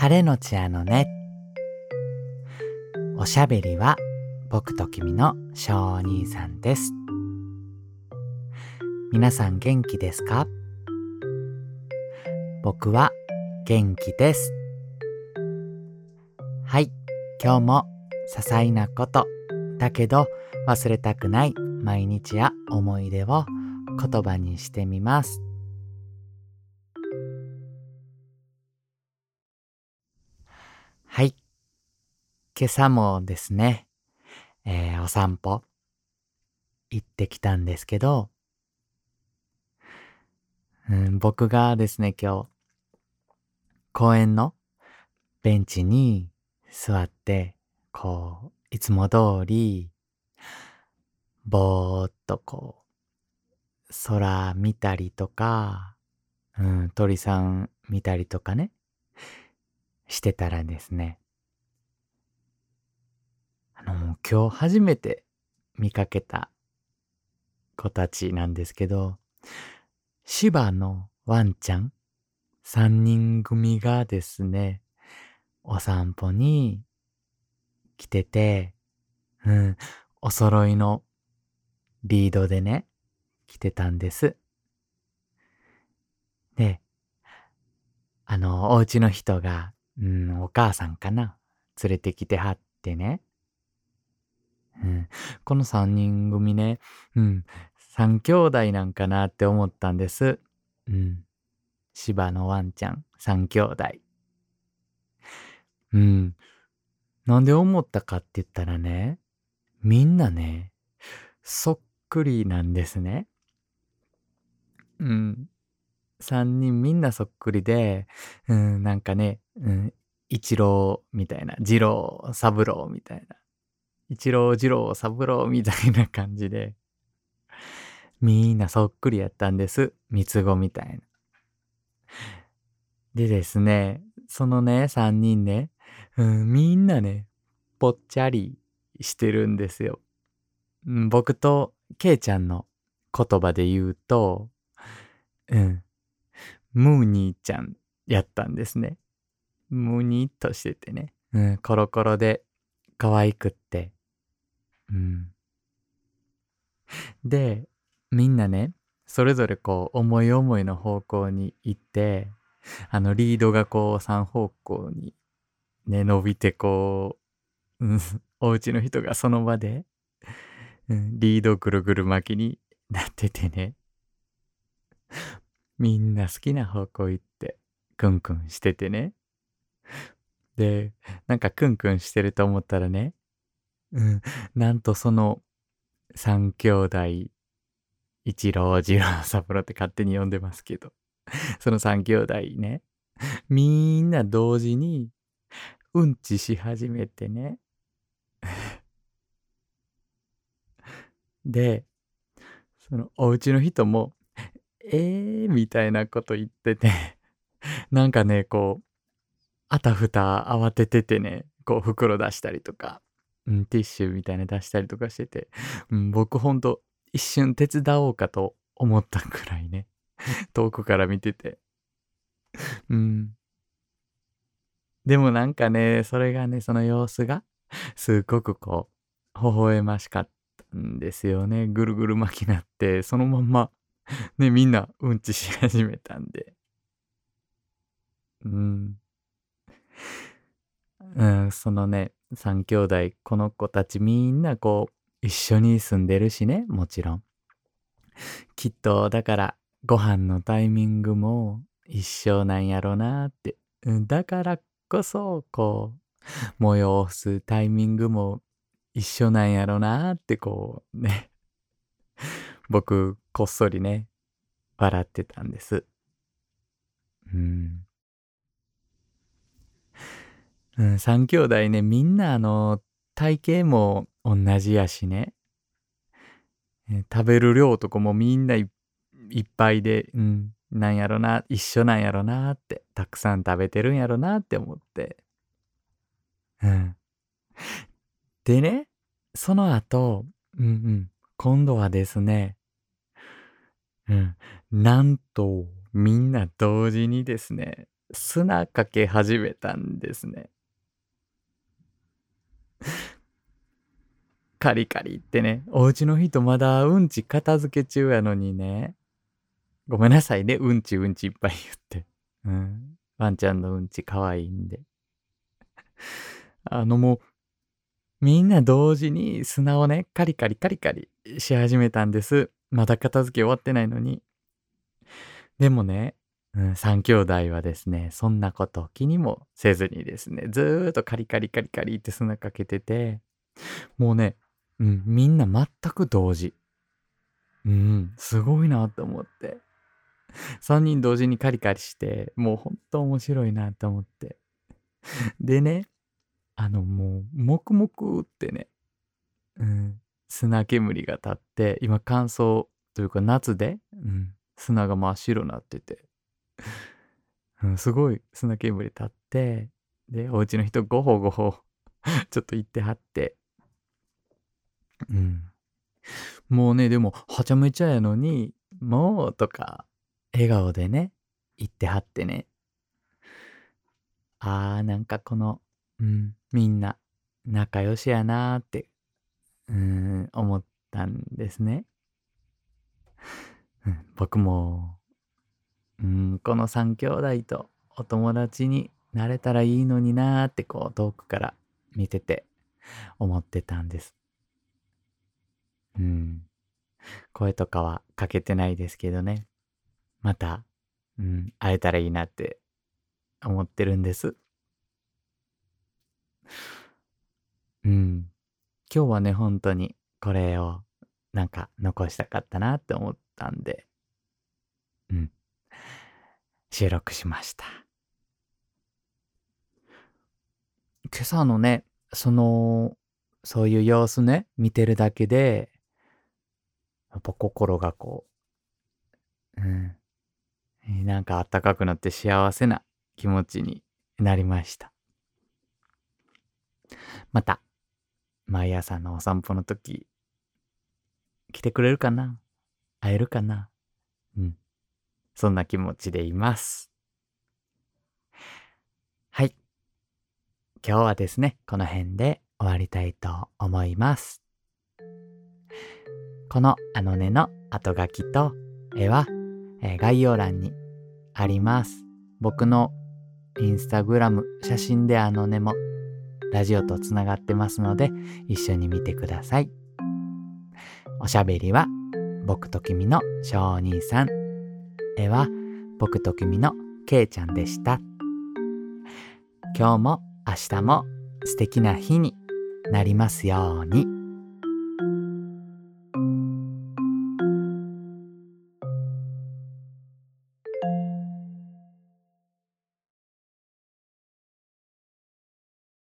晴れのちあのね。おしゃべりは僕と君の小兄さんです。皆さん元気ですか？僕は元気です。はい、今日も些細なこと、だけど忘れたくない毎日や思い出を言葉にしてみます。今朝もですね、えー、お散歩行ってきたんですけど、うん、僕がですね、今日、公園のベンチに座って、こう、いつも通り、ぼーっとこう、空見たりとか、うん、鳥さん見たりとかね、してたらですね、あの、今日初めて見かけた子たちなんですけど、芝のワンちゃん3人組がですね、お散歩に来てて、うん、お揃いのリードでね、来てたんです。で、あの、お家の人が、うん、お母さんかな連れてきてはってね。うん、この三人組ね、うん、三兄弟なんかなって思ったんです。うん。芝のワンちゃん、三兄弟。うん。なんで思ったかって言ったらね、みんなね、そっくりなんですね。うん。三人みんなそっくりで、うん、なんかね、うん、一郎みたいな、二郎、三郎みたいな、一郎、二郎、三郎みたいな感じで、みんなそっくりやったんです。三つ子みたいな。でですね、そのね、三人ね、うん、みんなね、ぽっちゃりしてるんですよ。僕とケイちゃんの言葉で言うと、うん、ムーニーちゃんやったんですね。ムニッとしててね。うん、コロコロで可愛くって。うん。で、みんなね、それぞれこう、思い思いの方向に行って、あの、リードがこう、三方向にね、伸びてこう、うん、お家の人がその場で、うん、リードぐるぐる巻きになっててね。みんな好きな方向行って、クンクンしててね。で、なんかクンクンしてると思ったらね、うん、なんとその三兄弟、一郎、二郎、三郎って勝手に呼んでますけど、その三兄弟ね、みんな同時にうんちし始めてね。で、そのお家の人も、えーみたいなこと言ってて。なんかね、こう、あたふた慌てててね、こう袋出したりとか、ん、ティッシュみたいな出したりとかしてて、うん、僕ほんと一瞬手伝おうかと思ったくらいね、遠くから見てて。うん。でもなんかね、それがね、その様子が、すっごくこう、微笑ましかったんですよね。ぐるぐる巻きなって、そのまんま、ね、みんなうんちし始めたんで。うん。うん、そのね、三兄弟、この子たちみんなこう、一緒に住んでるしね、もちろん。きっと、だから、ご飯のタイミングも一緒なんやろなって。だからこそ、こう、催すタイミングも一緒なんやろなって、こう、ね。僕、こっそりね、笑ってたんです。うん。うん、三兄弟ね、みんなあの、体型も同じやしね。食べる量とかもみんないっぱいで、うん、なんやろな、一緒なんやろなって、たくさん食べてるんやろなって思って。うん。でね、その後、うんうん、今度はですね、うん、なんと、みんな同時にですね、砂かけ始めたんですね。カリカリってね、お家の人まだうんち片付け中やのにね、ごめんなさいね、うんちうんちいっぱい言って。うん。ワンちゃんのうんち可愛いんで。あのもう、みんな同時に砂をね、カリカリカリカリし始めたんです。まだ片付け終わってないのに。でもね、うん、3兄弟はですね、そんなこと気にもせずにですね、ずーっとカリカリカリカリって砂かけてて、もうね、うん、みんな全く同時。うん、すごいなと思って。3人同時にカリカリして、もうほんと面白いなと思って。でね、あのもう、黙々ってね、うん、砂煙が立って、今乾燥というか夏で、うん、砂が真っ白になってて、うん、すごい砂煙立って、で、お家の人ごほごほ ちょっと行ってはって、うん。もうね、でも、はちゃめちゃやのに、もうとか、笑顔でね、言ってはってね。あー、なんかこの、うん、みんな仲良しやなーって、うん、思ったんですね。うん、僕も、うん、この三兄弟とお友達になれたらいいのになーってこう遠くから見てて思ってたんです。うん。声とかはかけてないですけどね。また、うん、会えたらいいなって思ってるんです。うん。今日はね、本当にこれをなんか残したかったなって思ったんで、うん。収録しました。今朝のね、その、そういう様子ね、見てるだけで、やっぱ心がこう、うん、なんかあったかくなって幸せな気持ちになりました。また、毎朝のお散歩の時、来てくれるかな？会えるかな？うん。そんな気持ちでいます。はい。今日はですね、この辺で終わりたいと思います。このあのねの後書きと絵は、えー、概要欄にあります。僕のインスタグラム写真であのねもラジオとつながってますので一緒に見てください。おしゃべりは僕と君の小兄さん。絵は僕と君のけいちゃんでした。今日も明日も素敵な日になりますように。